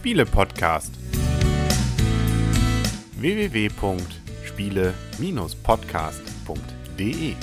Spiele-Podcast. www.spiele-podcast.de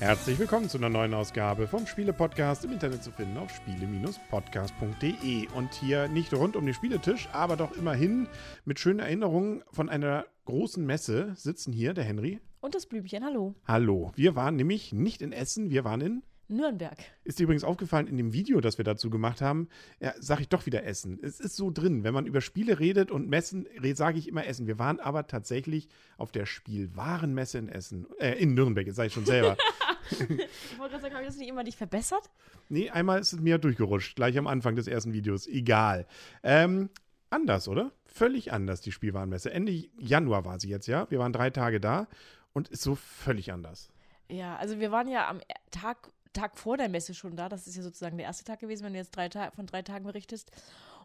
Herzlich willkommen zu einer neuen Ausgabe vom Spiele-Podcast im Internet zu finden auf spiele-podcast.de. Und hier nicht rund um den Spieletisch, aber doch immerhin mit schönen Erinnerungen von einer großen Messe sitzen hier der Henry. Und das Blümchen, hallo. Hallo. Wir waren nämlich nicht in Essen, wir waren in Nürnberg. Ist dir übrigens aufgefallen in dem Video, das wir dazu gemacht haben, ja, sage ich doch wieder Essen. Es ist so drin, wenn man über Spiele redet und Messen, sage ich immer Essen. Wir waren aber tatsächlich auf der Spielwarenmesse in Essen, äh, in Nürnberg, jetzt sage ich schon selber. ich wollte gerade sagen, habe ich das nicht immer dich verbessert? Nee, einmal ist es mir durchgerutscht, gleich am Anfang des ersten Videos. Egal. Ähm, anders, oder? Völlig anders, die Spielwarenmesse. Ende Januar war sie jetzt, ja. Wir waren drei Tage da und ist so völlig anders. Ja, also wir waren ja am Tag Tag vor der Messe schon da. Das ist ja sozusagen der erste Tag gewesen, wenn du jetzt drei von drei Tagen berichtest.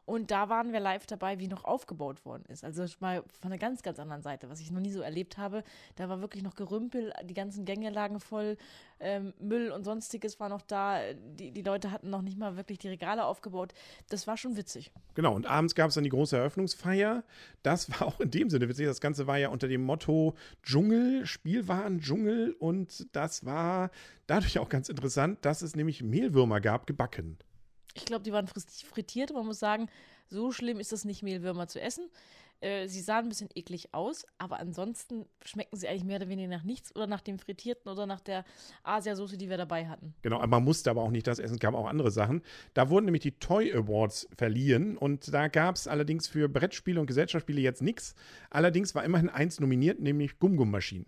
Und da waren wir live dabei, wie noch aufgebaut worden ist. Also mal von einer ganz, ganz anderen Seite, was ich noch nie so erlebt habe. Da war wirklich noch Gerümpel, die ganzen Gänge lagen voll, ähm, Müll und sonstiges war noch da. Die, die Leute hatten noch nicht mal wirklich die Regale aufgebaut. Das war schon witzig. Genau, und abends gab es dann die große Eröffnungsfeier. Das war auch in dem Sinne witzig. Das Ganze war ja unter dem Motto Dschungel, Spielwaren, Dschungel. Und das war dadurch auch ganz interessant, dass es nämlich Mehlwürmer gab, gebacken. Ich glaube, die waren frittiert. Man muss sagen, so schlimm ist es nicht, Mehlwürmer zu essen. Äh, sie sahen ein bisschen eklig aus, aber ansonsten schmecken sie eigentlich mehr oder weniger nach nichts oder nach dem Frittierten oder nach der Asiasoße, die wir dabei hatten. Genau, aber man musste aber auch nicht das essen, es gab auch andere Sachen. Da wurden nämlich die Toy Awards verliehen und da gab es allerdings für Brettspiele und Gesellschaftsspiele jetzt nichts. Allerdings war immerhin eins nominiert, nämlich Gumgum-Maschinen.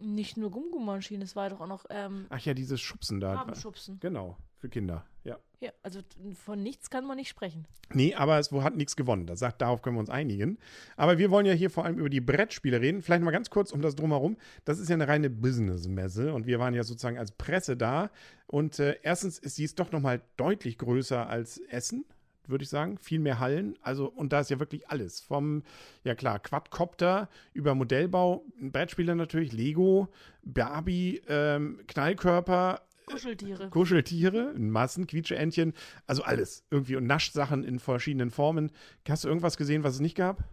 Nicht nur Gumgum-Maschinen, es war doch auch noch. Ähm, Ach ja, dieses Schubsen da. Farbenschubsen. Genau, für Kinder, ja. Ja, also von nichts kann man nicht sprechen. Nee, aber es hat nichts gewonnen. Das sagt, darauf können wir uns einigen. Aber wir wollen ja hier vor allem über die Brettspiele reden. Vielleicht mal ganz kurz um das Drumherum. Das ist ja eine reine Business-Messe und wir waren ja sozusagen als Presse da. Und äh, erstens ist dies doch nochmal deutlich größer als Essen würde ich sagen. Viel mehr Hallen. Also, und da ist ja wirklich alles. Vom, ja klar, Quadcopter über Modellbau, Brettspiele natürlich, Lego, Barbie, ähm, Knallkörper, Kuscheltiere. Kuscheltiere, Massen, Quietscheentchen, also alles irgendwie und Naschsachen in verschiedenen Formen. Hast du irgendwas gesehen, was es nicht gab?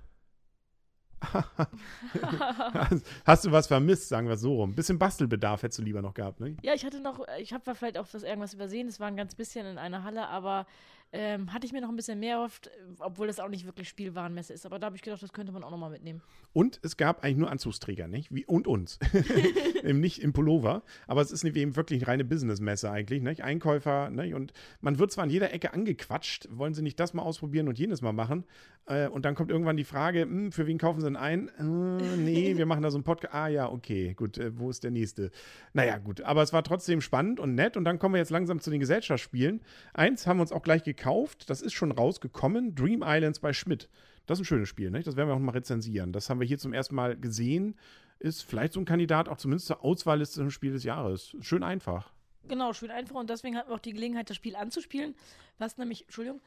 Hast du was vermisst, sagen wir so rum? Bisschen Bastelbedarf hättest du lieber noch gehabt, ne? Ja, ich hatte noch, ich habe vielleicht auch was, irgendwas übersehen. Es war ein ganz bisschen in einer Halle, aber ähm, hatte ich mir noch ein bisschen mehr oft, obwohl das auch nicht wirklich Spielwarenmesse ist. Aber da habe ich gedacht, das könnte man auch nochmal mitnehmen. Und es gab eigentlich nur Anzugsträger, nicht? Wie, und uns. nicht im Pullover. Aber es ist eben wirklich eine reine Businessmesse eigentlich, nicht? Einkäufer, nicht? Und man wird zwar an jeder Ecke angequatscht, wollen sie nicht das mal ausprobieren und jenes mal machen. Äh, und dann kommt irgendwann die Frage, hm, für wen kaufen sie denn ein? Äh, nee, wir machen da so einen Podcast. Ah ja, okay, gut, äh, wo ist der nächste? Naja, gut. Aber es war trotzdem spannend und nett. Und dann kommen wir jetzt langsam zu den Gesellschaftsspielen. Eins haben wir uns auch gleich gekauft gekauft, das ist schon rausgekommen, Dream Islands bei Schmidt. Das ist ein schönes Spiel, nicht? das werden wir auch mal rezensieren. Das haben wir hier zum ersten Mal gesehen. Ist vielleicht so ein Kandidat auch zumindest zur Auswahlliste zum Spiel des Jahres. Schön einfach. Genau, schön einfach und deswegen hatten wir auch die Gelegenheit, das Spiel anzuspielen, was nämlich, Entschuldigung,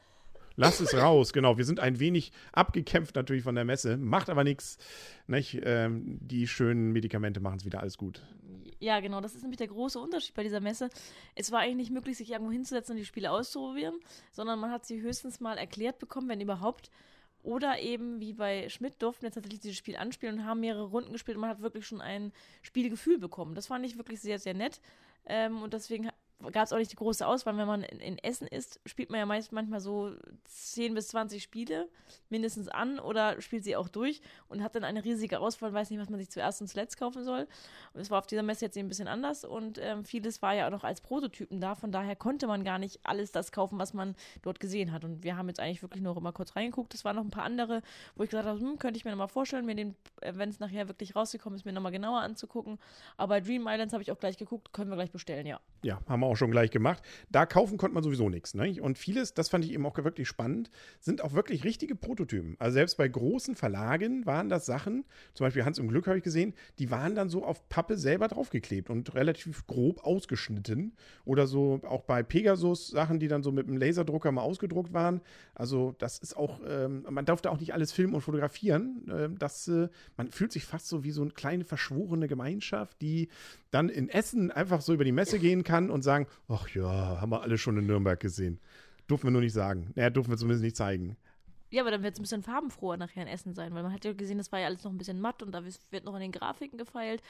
Lass es raus, genau. Wir sind ein wenig abgekämpft natürlich von der Messe, macht aber nichts. Ähm, die schönen Medikamente machen es wieder alles gut. Ja, genau, das ist nämlich der große Unterschied bei dieser Messe. Es war eigentlich nicht möglich, sich irgendwo hinzusetzen und die Spiele auszuprobieren, sondern man hat sie höchstens mal erklärt bekommen, wenn überhaupt. Oder eben, wie bei Schmidt, durften wir tatsächlich dieses Spiel anspielen und haben mehrere Runden gespielt und man hat wirklich schon ein Spielgefühl bekommen. Das fand ich wirklich sehr, sehr nett. Ähm, und deswegen gab es auch nicht die große Auswahl. Wenn man in, in, Essen ist, spielt man ja meist manchmal so 10 bis 20 Spiele mindestens an oder spielt sie auch durch und hat dann eine riesige Auswahl, weiß nicht, was man sich zuerst und zuletzt kaufen soll. Und es war auf dieser Messe jetzt ein bisschen anders und ähm, vieles war ja auch noch als Prototypen da. Von daher konnte man gar nicht alles das kaufen, was man dort gesehen hat. Und wir haben jetzt eigentlich wirklich nur immer kurz reingeguckt. Es waren noch ein paar andere, wo ich gesagt habe, hm, könnte ich mir nochmal vorstellen, mir den, äh, wenn es nachher wirklich rausgekommen ist, mir nochmal genauer anzugucken. Aber Dream Islands habe ich auch gleich geguckt, können wir gleich bestellen, ja. Ja, haben wir auch schon gleich gemacht. Da kaufen konnte man sowieso nichts. Ne? Und vieles, das fand ich eben auch wirklich spannend, sind auch wirklich richtige Prototypen. Also selbst bei großen Verlagen waren das Sachen, zum Beispiel Hans im Glück habe ich gesehen, die waren dann so auf Pappe selber draufgeklebt und relativ grob ausgeschnitten. Oder so auch bei Pegasus Sachen, die dann so mit einem Laserdrucker mal ausgedruckt waren. Also das ist auch, ähm, man darf da auch nicht alles filmen und fotografieren. Ähm, das, äh, man fühlt sich fast so wie so eine kleine verschworene Gemeinschaft, die dann in Essen einfach so über die Messe gehen kann und sagen, ach ja, haben wir alle schon in Nürnberg gesehen. Durften wir nur nicht sagen. Naja, durften wir zumindest nicht zeigen. Ja, aber dann wird es ein bisschen farbenfroher nachher ein Essen sein, weil man hat ja gesehen, das war ja alles noch ein bisschen matt und da wird noch an den Grafiken gefeilt.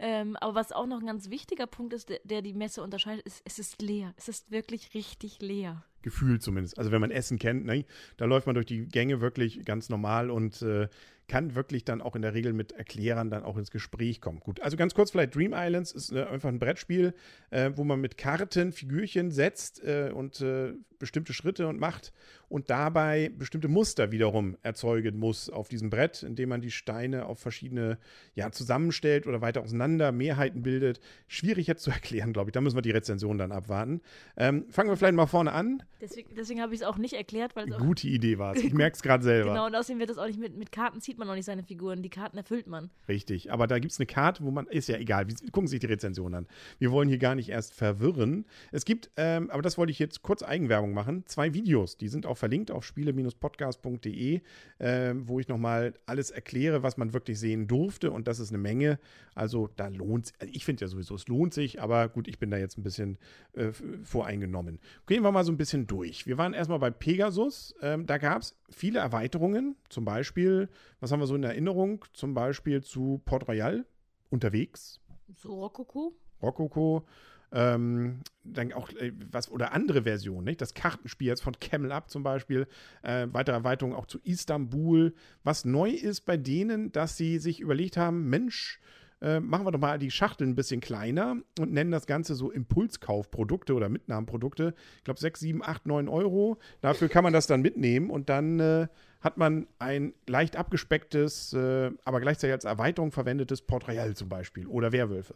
Ähm, aber was auch noch ein ganz wichtiger Punkt ist, der, der die Messe unterscheidet, ist, es ist leer. Es ist wirklich richtig leer. Gefühlt zumindest. Also wenn man Essen kennt, ne, da läuft man durch die Gänge wirklich ganz normal und äh, kann wirklich dann auch in der Regel mit Erklärern dann auch ins Gespräch kommen. Gut, also ganz kurz vielleicht Dream Islands ist äh, einfach ein Brettspiel, äh, wo man mit Karten Figürchen setzt äh, und äh, bestimmte Schritte und macht und dabei bestimmte Muster wiederum erzeugen muss auf diesem Brett, indem man die Steine auf verschiedene ja, zusammenstellt oder weiter auseinander, Mehrheiten bildet. Schwierig jetzt zu erklären, glaube ich. Da müssen wir die Rezension dann abwarten. Ähm, fangen wir vielleicht mal vorne an. Deswegen, deswegen habe ich es auch nicht erklärt, weil es Gute Idee war es. Ich merke es gerade selber. Genau, und außerdem wird das auch nicht mit, mit Karten zieht man auch nicht seine Figuren. Die Karten erfüllt man. Richtig, aber da gibt es eine Karte, wo man, ist ja egal, wie, gucken Sie sich die Rezension an. Wir wollen hier gar nicht erst verwirren. Es gibt, ähm, aber das wollte ich jetzt kurz Eigenwerbung machen, zwei Videos, die sind auch verlinkt auf spiele-podcast.de, äh, wo ich nochmal alles erkläre, was man wirklich sehen durfte und das ist eine Menge. Also da lohnt es, also ich finde ja sowieso, es lohnt sich, aber gut, ich bin da jetzt ein bisschen äh, voreingenommen. Gehen wir mal so ein bisschen durch. Wir waren erstmal bei Pegasus, ähm, da gab es viele Erweiterungen, zum Beispiel, was haben wir so in Erinnerung, zum Beispiel zu Port Royal unterwegs. So Rokoko. Rokoko. Ähm, dann auch äh, was oder andere Versionen, nicht? Das Kartenspiel jetzt von Camel Up zum Beispiel, äh, weitere Erweiterungen auch zu Istanbul. Was neu ist bei denen, dass sie sich überlegt haben, Mensch, äh, machen wir doch mal die Schachteln ein bisschen kleiner und nennen das Ganze so Impulskaufprodukte oder Mitnahmenprodukte. Ich glaube 6, 7, 8, 9 Euro. Dafür kann man das dann mitnehmen und dann äh, hat man ein leicht abgespecktes, äh, aber gleichzeitig als Erweiterung verwendetes Port Royal zum Beispiel oder Werwölfe.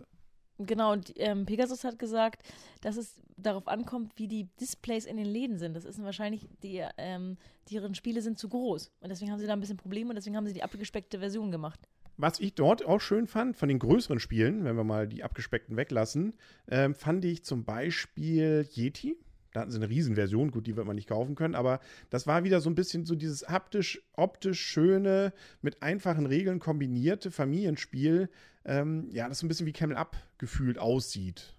Genau, und ähm, Pegasus hat gesagt, dass es darauf ankommt, wie die Displays in den Läden sind. Das ist wahrscheinlich, die, ähm, deren Spiele sind zu groß. Und deswegen haben sie da ein bisschen Probleme und deswegen haben sie die abgespeckte Version gemacht. Was ich dort auch schön fand, von den größeren Spielen, wenn wir mal die abgespeckten weglassen, ähm, fand ich zum Beispiel Yeti. Da hatten sie eine Riesenversion, gut, die wird man nicht kaufen können, aber das war wieder so ein bisschen so dieses haptisch, optisch schöne, mit einfachen Regeln kombinierte Familienspiel, ähm, ja, das so ein bisschen wie Camel Up gefühlt aussieht.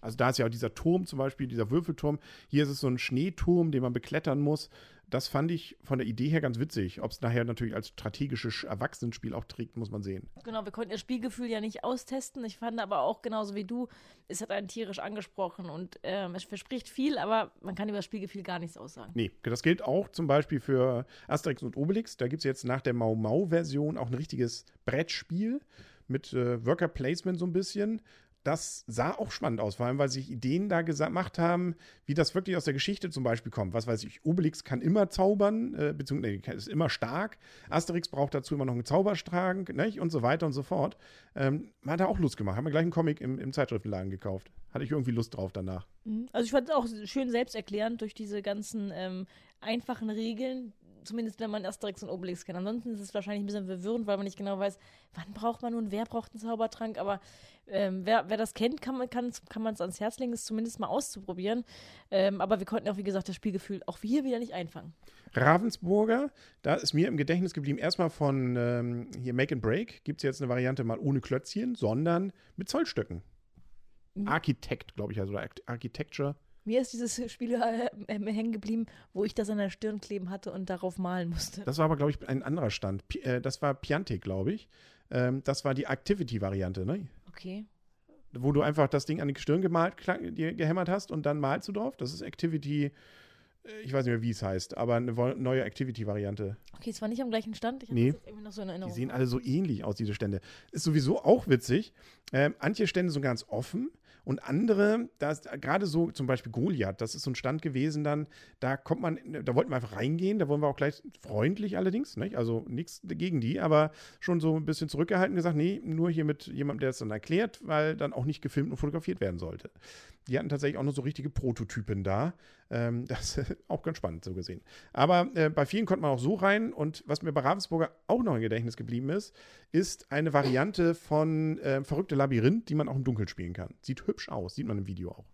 Also da ist ja auch dieser Turm zum Beispiel, dieser Würfelturm. Hier ist es so ein Schneeturm, den man beklettern muss. Das fand ich von der Idee her ganz witzig. Ob es nachher natürlich als strategisches Erwachsenenspiel auch trägt, muss man sehen. Genau, wir konnten das Spielgefühl ja nicht austesten. Ich fand aber auch genauso wie du, es hat einen tierisch angesprochen und ähm, es verspricht viel, aber man kann über das Spielgefühl gar nichts aussagen. Nee, das gilt auch zum Beispiel für Asterix und Obelix. Da gibt es jetzt nach der Mau Mau-Version auch ein richtiges Brettspiel mit äh, Worker Placement so ein bisschen das sah auch spannend aus, vor allem, weil sich Ideen da gemacht haben, wie das wirklich aus der Geschichte zum Beispiel kommt. Was weiß ich, Obelix kann immer zaubern, äh, beziehungsweise ist immer stark. Asterix braucht dazu immer noch einen Zauberstrang ne, und so weiter und so fort. Ähm, man hat da auch Lust gemacht. Haben wir gleich einen Comic im, im Zeitschriftenladen gekauft. Hatte ich irgendwie Lust drauf danach. Mhm. Also ich fand es auch schön selbsterklärend durch diese ganzen ähm, einfachen Regeln, zumindest wenn man Asterix und Obelix kennt. Ansonsten ist es wahrscheinlich ein bisschen verwirrend, weil man nicht genau weiß, wann braucht man nun, wer braucht einen Zaubertrank. Aber ähm, wer, wer, das kennt, kann man es kann, kann ans Herz legen, es zumindest mal auszuprobieren. Ähm, aber wir konnten auch, wie gesagt, das Spielgefühl auch hier wieder nicht einfangen. Ravensburger, da ist mir im Gedächtnis geblieben, erstmal von ähm, hier Make and Break, gibt es jetzt eine Variante mal ohne Klötzchen, sondern mit Zollstöcken. Mhm. Architekt, glaube ich, also Architecture. Mir ist dieses Spiel äh, äh, hängen geblieben, wo ich das an der Stirn kleben hatte und darauf malen musste. Das war aber, glaube ich, ein anderer Stand. P äh, das war Piantic, glaube ich. Ähm, das war die Activity-Variante, ne? Okay. Wo du einfach das Ding an die Stirn gemalt, dir gehämmert hast und dann malst du drauf. Das ist Activity, äh, ich weiß nicht mehr, wie es heißt, aber eine neue Activity-Variante. Okay, es war nicht am gleichen Stand. Ich nee, so die sehen alle so ähnlich aus, diese Stände. Ist sowieso auch witzig. Ähm, manche Stände sind ganz offen und andere, da ist gerade so zum Beispiel Goliath, das ist so ein Stand gewesen dann, da kommt man, da wollten wir einfach reingehen, da wollen wir auch gleich freundlich allerdings, nicht? also nichts gegen die, aber schon so ein bisschen zurückgehalten gesagt, nee, nur hier mit jemandem, der es dann erklärt, weil dann auch nicht gefilmt und fotografiert werden sollte. Die hatten tatsächlich auch nur so richtige Prototypen da. Ähm, das ist auch ganz spannend so gesehen. Aber äh, bei vielen konnte man auch so rein und was mir bei Ravensburger auch noch im Gedächtnis geblieben ist, ist eine Variante von äh, Verrückte Labyrinth, die man auch im Dunkeln spielen kann. Sieht hübsch aus, sieht man im Video auch.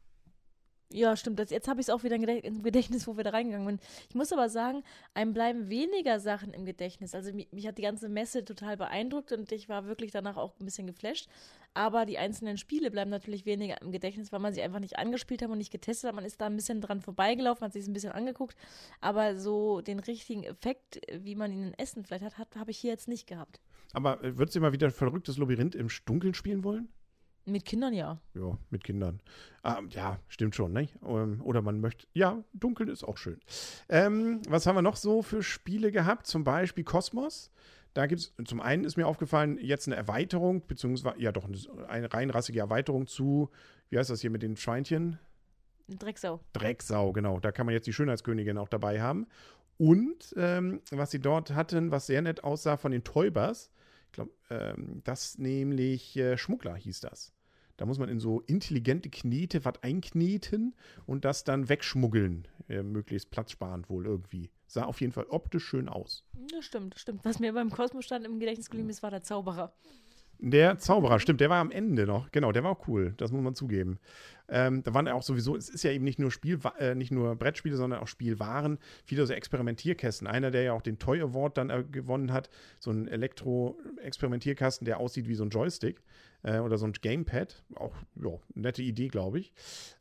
Ja, stimmt. Das, jetzt habe ich es auch wieder im Gedächtnis, wo wir da reingegangen sind. Ich muss aber sagen, einem bleiben weniger Sachen im Gedächtnis. Also mich, mich, hat die ganze Messe total beeindruckt und ich war wirklich danach auch ein bisschen geflasht. Aber die einzelnen Spiele bleiben natürlich weniger im Gedächtnis, weil man sie einfach nicht angespielt hat und nicht getestet hat. Man ist da ein bisschen dran vorbeigelaufen, hat sich ein bisschen angeguckt. Aber so den richtigen Effekt, wie man ihn in Essen vielleicht hat, hat habe ich hier jetzt nicht gehabt. Aber äh, würdest du mal wieder ein verrücktes Labyrinth im Dunkeln spielen wollen? Mit Kindern ja. Ja, mit Kindern. Ah, ja, stimmt schon, ne? Oder man möchte, ja, dunkel ist auch schön. Ähm, was haben wir noch so für Spiele gehabt? Zum Beispiel Kosmos. Da gibt es, zum einen ist mir aufgefallen, jetzt eine Erweiterung, beziehungsweise, ja doch, eine reinrassige Erweiterung zu, wie heißt das hier mit den Schweinchen? Drecksau. Drecksau, genau. Da kann man jetzt die Schönheitskönigin auch dabei haben. Und ähm, was sie dort hatten, was sehr nett aussah von den Täubers, ich glaube, ähm, das nämlich äh, Schmuggler hieß das. Da muss man in so intelligente Knete was einkneten und das dann wegschmuggeln. Äh, möglichst platzsparend wohl irgendwie. Sah auf jeden Fall optisch schön aus. Das stimmt, das stimmt. Was mir beim Kosmos-Stand im Gedächtnis geblieben ist, war der Zauberer. Der Zauberer, stimmt, der war am Ende noch. Genau, der war auch cool, das muss man zugeben. Ähm, da waren auch sowieso, es ist ja eben nicht nur Spiel, äh, nicht nur Brettspiele, sondern auch Spielwaren, viele so Experimentierkästen. Einer, der ja auch den Toy Award dann äh, gewonnen hat, so ein Elektro-Experimentierkasten, der aussieht wie so ein Joystick äh, oder so ein Gamepad. Auch, ja, nette Idee, glaube ich.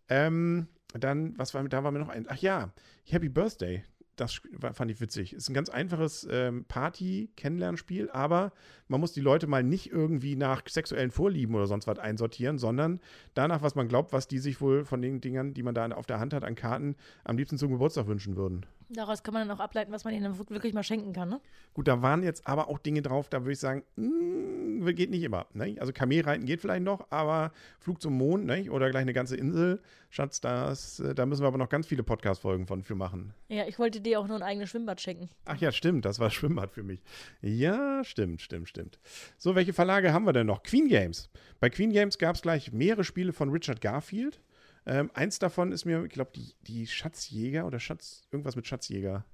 Ähm, dann, was war, da war mir noch ein, ach ja, Happy Birthday das fand ich witzig. Ist ein ganz einfaches ähm, Party-Kennenlernspiel, aber man muss die Leute mal nicht irgendwie nach sexuellen Vorlieben oder sonst was einsortieren, sondern danach, was man glaubt, was die sich wohl von den Dingern, die man da auf der Hand hat, an Karten am liebsten zum Geburtstag wünschen würden. Daraus kann man dann auch ableiten, was man ihnen wirklich mal schenken kann, ne? Gut, da waren jetzt aber auch Dinge drauf, da würde ich sagen, mh, hm, geht nicht immer. Ne? Also Kamelreiten geht vielleicht noch, aber Flug zum Mond ne? oder gleich eine ganze Insel, Schatz, das, äh, da müssen wir aber noch ganz viele Podcast-Folgen von für machen. Ja, ich wollte dir auch nur ein eigenes Schwimmbad schenken. Ach ja, stimmt, das war Schwimmbad für mich. Ja, stimmt, stimmt, stimmt. So, welche Verlage haben wir denn noch? Queen Games. Bei Queen Games gab es gleich mehrere Spiele von Richard Garfield. Ähm, eins davon ist mir, ich glaube, die, die Schatzjäger oder Schatz, irgendwas mit Schatzjäger.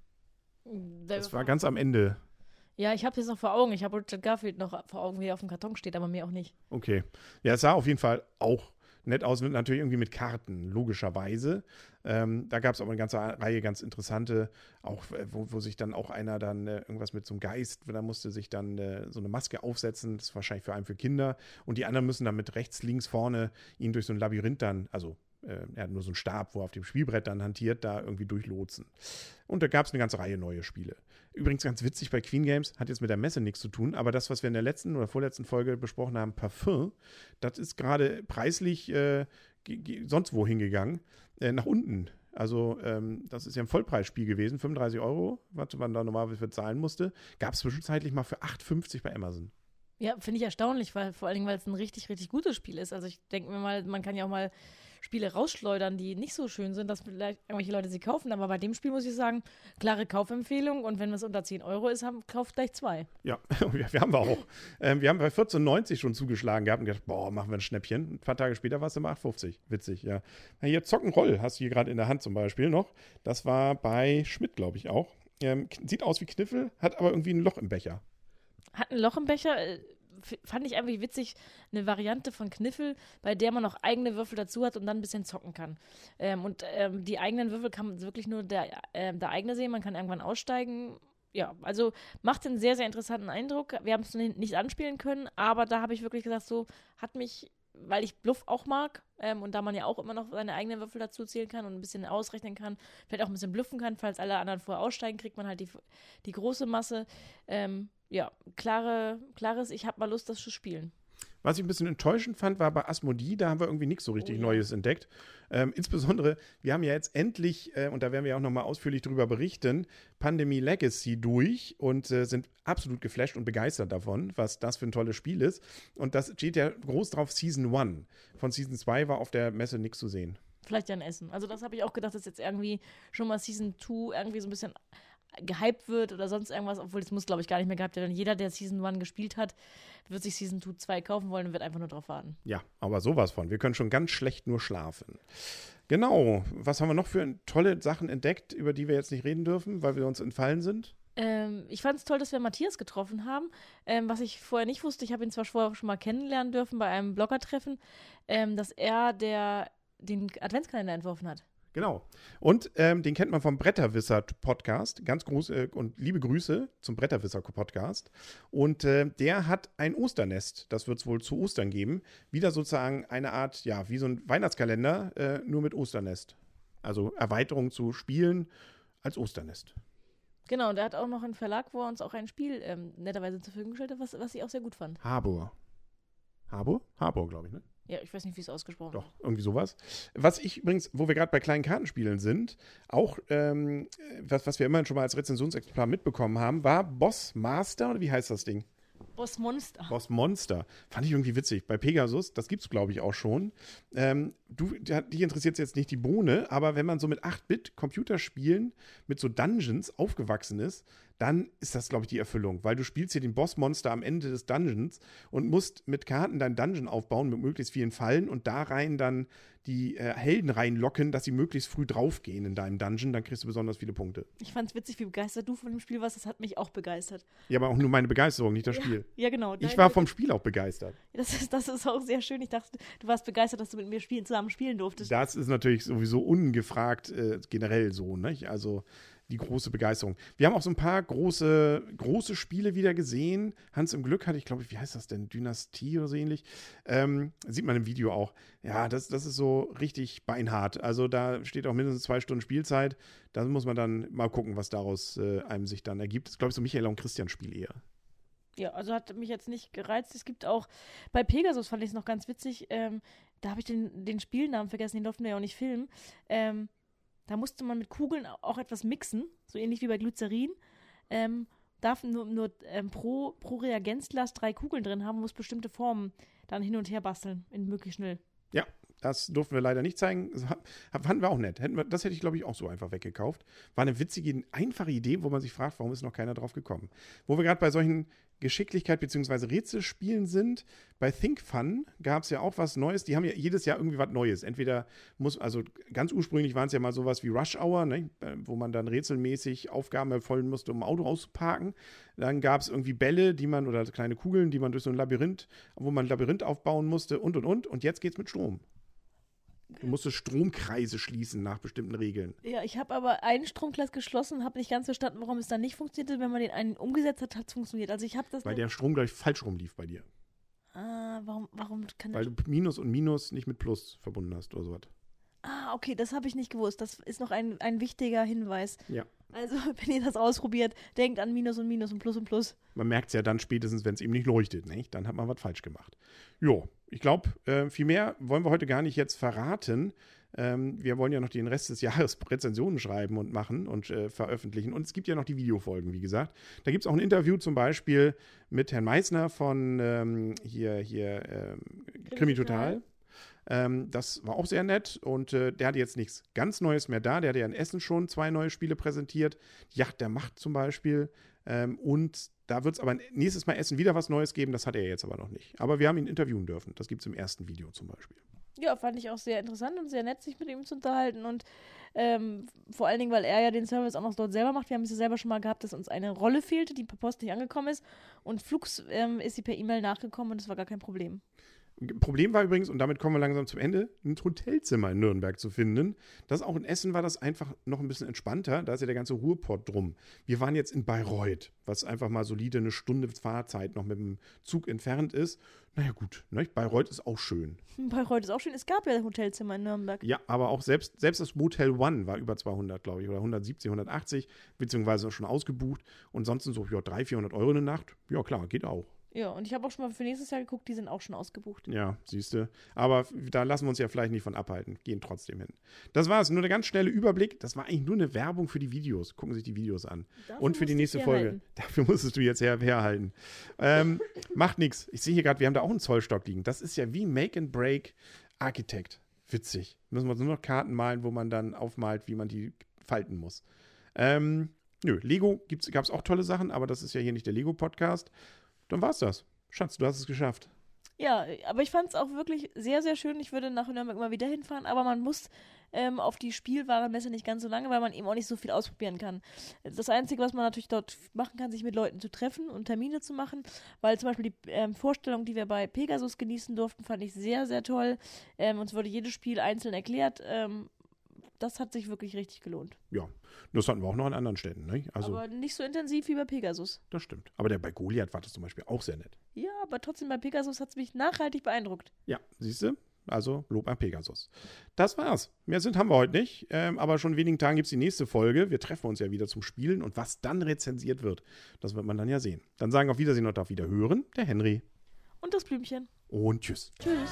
Das war ganz am Ende. Ja, ich habe es noch vor Augen. Ich habe Richard Garfield noch vor Augen, wie er auf dem Karton steht, aber mir auch nicht. Okay. Ja, es sah auf jeden Fall auch nett aus, natürlich irgendwie mit Karten, logischerweise. Ähm, da gab es aber eine ganze Reihe ganz interessante, auch äh, wo, wo sich dann auch einer dann äh, irgendwas mit so einem Geist, da musste sich dann äh, so eine Maske aufsetzen, das ist wahrscheinlich für einen für Kinder. Und die anderen müssen dann mit rechts, links, vorne ihn durch so ein Labyrinth dann, also äh, er hat nur so einen Stab, wo er auf dem Spielbrett dann hantiert, da irgendwie durchlotsen. Und da gab es eine ganze Reihe neue Spiele. Übrigens ganz witzig bei Queen Games, hat jetzt mit der Messe nichts zu tun, aber das, was wir in der letzten oder vorletzten Folge besprochen haben, Parfum, das ist gerade preislich äh, sonst wo hingegangen, äh, nach unten. Also, ähm, das ist ja ein Vollpreisspiel gewesen, 35 Euro, was man da normalerweise zahlen musste. Gab es zwischenzeitlich mal für 8,50 bei Amazon. Ja, finde ich erstaunlich, weil vor allen Dingen, weil es ein richtig, richtig gutes Spiel ist. Also ich denke mir mal, man kann ja auch mal Spiele rausschleudern, die nicht so schön sind, dass vielleicht irgendwelche Leute sie kaufen. Aber bei dem Spiel muss ich sagen, klare Kaufempfehlung und wenn es unter 10 Euro ist, haben, kauft gleich zwei. Ja, wir haben wir auch. Ähm, wir haben bei 14,90 schon zugeschlagen gehabt und gedacht, boah, machen wir ein Schnäppchen. Ein paar Tage später war es immer 8,50. Witzig, ja. Na, hier Zockenroll hast du hier gerade in der Hand zum Beispiel noch. Das war bei Schmidt, glaube ich, auch. Ähm, sieht aus wie Kniffel, hat aber irgendwie ein Loch im Becher. Hat ein Loch im Becher? Äh, fand ich einfach witzig, eine Variante von Kniffel, bei der man noch eigene Würfel dazu hat und dann ein bisschen zocken kann. Ähm, und ähm, die eigenen Würfel kann man wirklich nur der, äh, der eigene sehen, man kann irgendwann aussteigen. Ja, also macht einen sehr, sehr interessanten Eindruck. Wir haben es nicht anspielen können, aber da habe ich wirklich gesagt, so hat mich weil ich Bluff auch mag ähm, und da man ja auch immer noch seine eigenen Würfel dazu zählen kann und ein bisschen ausrechnen kann, vielleicht auch ein bisschen bluffen kann, falls alle anderen vorher aussteigen, kriegt man halt die, die große Masse. Ähm, ja, klare, klares, ich habe mal Lust, das zu spielen. Was ich ein bisschen enttäuschend fand, war bei Asmodee, da haben wir irgendwie nichts so richtig oh, ja. Neues entdeckt. Ähm, insbesondere, wir haben ja jetzt endlich, äh, und da werden wir auch nochmal ausführlich drüber berichten, Pandemie Legacy durch und äh, sind absolut geflasht und begeistert davon, was das für ein tolles Spiel ist. Und das steht ja groß drauf Season 1. Von Season 2 war auf der Messe nichts zu sehen. Vielleicht ja ein Essen. Also das habe ich auch gedacht, dass jetzt irgendwie schon mal Season 2 irgendwie so ein bisschen gehypt wird oder sonst irgendwas, obwohl es muss, glaube ich, gar nicht mehr gehypt werden. Jeder, der Season 1 gespielt hat, wird sich Season 2 kaufen wollen und wird einfach nur drauf warten. Ja, aber sowas von. Wir können schon ganz schlecht nur schlafen. Genau. Was haben wir noch für tolle Sachen entdeckt, über die wir jetzt nicht reden dürfen, weil wir uns entfallen sind? Ähm, ich fand es toll, dass wir Matthias getroffen haben. Ähm, was ich vorher nicht wusste, ich habe ihn zwar vorher schon mal kennenlernen dürfen bei einem Bloggertreffen, ähm, dass er der den Adventskalender entworfen hat. Genau. Und ähm, den kennt man vom Bretterwisser-Podcast. Ganz große äh, und liebe Grüße zum Bretterwisser-Podcast. Und äh, der hat ein Osternest. Das wird es wohl zu Ostern geben. Wieder sozusagen eine Art, ja, wie so ein Weihnachtskalender, äh, nur mit Osternest. Also Erweiterung zu Spielen als Osternest. Genau, und er hat auch noch einen Verlag, wo er uns auch ein Spiel ähm, netterweise zur Verfügung gestellt hat, was, was ich auch sehr gut fand. Harbour. Harbour? Harbour, glaube ich, ne? Ja, ich weiß nicht, wie es ausgesprochen Doch, irgendwie sowas. Was ich übrigens, wo wir gerade bei kleinen Kartenspielen sind, auch ähm, was, was wir immerhin schon mal als Rezensionsexemplar mitbekommen haben, war Boss Master oder wie heißt das Ding? Boss Monster. Boss Monster. Fand ich irgendwie witzig. Bei Pegasus, das gibt es, glaube ich, auch schon. Ähm, du, dich interessiert jetzt nicht die Bohne, aber wenn man so mit 8-Bit-Computerspielen mit so Dungeons aufgewachsen ist, dann ist das, glaube ich, die Erfüllung. Weil du spielst hier den Bossmonster am Ende des Dungeons und musst mit Karten dein Dungeon aufbauen mit möglichst vielen Fallen und da rein dann die äh, Helden reinlocken, dass sie möglichst früh draufgehen in deinem Dungeon. Dann kriegst du besonders viele Punkte. Ich fand es witzig, wie begeistert du von dem Spiel warst. Das hat mich auch begeistert. Ja, aber auch nur meine Begeisterung, nicht das ja, Spiel. Ja, genau. Ich war vom Spiel auch begeistert. Das ist, das ist auch sehr schön. Ich dachte, du warst begeistert, dass du mit mir spielen, zusammen spielen durftest. Das ist natürlich sowieso ungefragt äh, generell so. Nicht? Also die große Begeisterung. Wir haben auch so ein paar große, große Spiele wieder gesehen. Hans im Glück hatte ich, glaube ich, wie heißt das denn? Dynastie oder so ähnlich. Ähm, sieht man im Video auch. Ja, das, das ist so richtig beinhart. Also da steht auch mindestens zwei Stunden Spielzeit. Da muss man dann mal gucken, was daraus äh, einem sich dann ergibt. Das ist, glaube ich, so Michael und Christian Spiel eher. Ja, also hat mich jetzt nicht gereizt. Es gibt auch, bei Pegasus fand ich es noch ganz witzig, ähm, da habe ich den, den Spielnamen vergessen, den durften wir ja auch nicht filmen. Ähm, da musste man mit Kugeln auch etwas mixen, so ähnlich wie bei Glycerin. Ähm, darf nur, nur ähm, pro, pro Reagenzglas drei Kugeln drin haben, muss bestimmte Formen dann hin und her basteln, in möglichst schnell. Ja, das durften wir leider nicht zeigen. Fanden wir auch nett. Hätten wir, das hätte ich, glaube ich, auch so einfach weggekauft. War eine witzige, einfache Idee, wo man sich fragt, warum ist noch keiner drauf gekommen. Wo wir gerade bei solchen Geschicklichkeit bzw. Rätselspielen sind. Bei Think Fun gab es ja auch was Neues. Die haben ja jedes Jahr irgendwie was Neues. Entweder muss, also ganz ursprünglich waren es ja mal sowas wie Rush Hour, ne? wo man dann rätselmäßig Aufgaben erfüllen musste, um ein Auto auszuparken. Dann gab es irgendwie Bälle, die man, oder kleine Kugeln, die man durch so ein Labyrinth, wo man ein Labyrinth aufbauen musste und und und. Und jetzt geht es mit Strom. Du musstest Stromkreise schließen nach bestimmten Regeln. Ja, ich habe aber einen Stromkreis geschlossen und habe nicht ganz verstanden, warum es dann nicht funktionierte. Wenn man den einen umgesetzt hat, hat es funktioniert. Also ich habe das. Weil der Strom gleich falsch rumlief bei dir. Ah, warum, warum kann Weil du Minus und Minus nicht mit Plus verbunden hast oder sowas. Ah, okay, das habe ich nicht gewusst. Das ist noch ein, ein wichtiger Hinweis. Ja. Also, wenn ihr das ausprobiert, denkt an Minus und Minus und Plus und Plus. Man merkt es ja dann spätestens, wenn es eben nicht leuchtet, nicht? Dann hat man was falsch gemacht. Jo, ich glaube, äh, viel mehr wollen wir heute gar nicht jetzt verraten. Ähm, wir wollen ja noch den Rest des Jahres Rezensionen schreiben und machen und äh, veröffentlichen. Und es gibt ja noch die Videofolgen, wie gesagt. Da gibt es auch ein Interview zum Beispiel mit Herrn Meissner von ähm, hier, hier ähm, Krimi Total. Ähm, das war auch sehr nett und äh, der hatte jetzt nichts ganz Neues mehr da. Der hatte ja in Essen schon zwei neue Spiele präsentiert. Yacht der Macht zum Beispiel. Ähm, und da wird es aber nächstes Mal Essen wieder was Neues geben. Das hat er jetzt aber noch nicht. Aber wir haben ihn interviewen dürfen. Das gibt es im ersten Video zum Beispiel. Ja, fand ich auch sehr interessant und sehr nett, sich mit ihm zu unterhalten. Und ähm, vor allen Dingen, weil er ja den Service auch noch dort selber macht. Wir haben es ja selber schon mal gehabt, dass uns eine Rolle fehlte, die per Post nicht angekommen ist. Und flugs ähm, ist sie per E-Mail nachgekommen und es war gar kein Problem. Problem war übrigens, und damit kommen wir langsam zum Ende, ein Hotelzimmer in Nürnberg zu finden. Das auch in Essen war das einfach noch ein bisschen entspannter. Da ist ja der ganze Ruhrport drum. Wir waren jetzt in Bayreuth, was einfach mal solide eine Stunde Fahrzeit noch mit dem Zug entfernt ist. Naja, gut, ne? Bayreuth ist auch schön. Bayreuth ist auch schön. Es gab ja Hotelzimmer in Nürnberg. Ja, aber auch selbst, selbst das Motel One war über 200, glaube ich, oder 170, 180, beziehungsweise schon ausgebucht. Und sonst so, ja, 300, 400 Euro eine Nacht. Ja, klar, geht auch. Ja, und ich habe auch schon mal für nächstes Jahr geguckt, die sind auch schon ausgebucht. Ja, siehst du. Aber da lassen wir uns ja vielleicht nicht von abhalten. Gehen trotzdem hin. Das war es. Nur der ganz schnelle Überblick. Das war eigentlich nur eine Werbung für die Videos. Gucken sich die Videos an. Dafür und für die nächste Folge. Halten. Dafür musstest du jetzt her herhalten. ähm, macht nichts. Ich sehe hier gerade, wir haben da auch einen Zollstock liegen. Das ist ja wie Make and Break Architect. Witzig. Müssen wir uns nur noch Karten malen, wo man dann aufmalt, wie man die falten muss. Ähm, nö, Lego gab es auch tolle Sachen, aber das ist ja hier nicht der Lego-Podcast. Dann war's das. Schatz, du hast es geschafft. Ja, aber ich fand es auch wirklich sehr, sehr schön. Ich würde nach Nürnberg immer wieder hinfahren, aber man muss ähm, auf die Spielwarenmesse nicht ganz so lange, weil man eben auch nicht so viel ausprobieren kann. Das Einzige, was man natürlich dort machen kann, sich mit Leuten zu treffen und Termine zu machen, weil zum Beispiel die ähm, Vorstellung, die wir bei Pegasus genießen durften, fand ich sehr, sehr toll. Ähm, uns wurde jedes Spiel einzeln erklärt. Ähm, das hat sich wirklich richtig gelohnt. Ja, das hatten wir auch noch an anderen Städten. Ne? Also, aber nicht so intensiv wie bei Pegasus. Das stimmt. Aber der bei Goliath war das zum Beispiel auch sehr nett. Ja, aber trotzdem bei Pegasus hat es mich nachhaltig beeindruckt. Ja, siehst du? Also Lob an Pegasus. Das war's. Mehr sind haben wir heute nicht. Ähm, aber schon in wenigen Tagen gibt es die nächste Folge. Wir treffen uns ja wieder zum Spielen und was dann rezensiert wird, das wird man dann ja sehen. Dann sagen auf Wiedersehen und auf Wiederhören der Henry. Und das Blümchen. Und tschüss. Tschüss.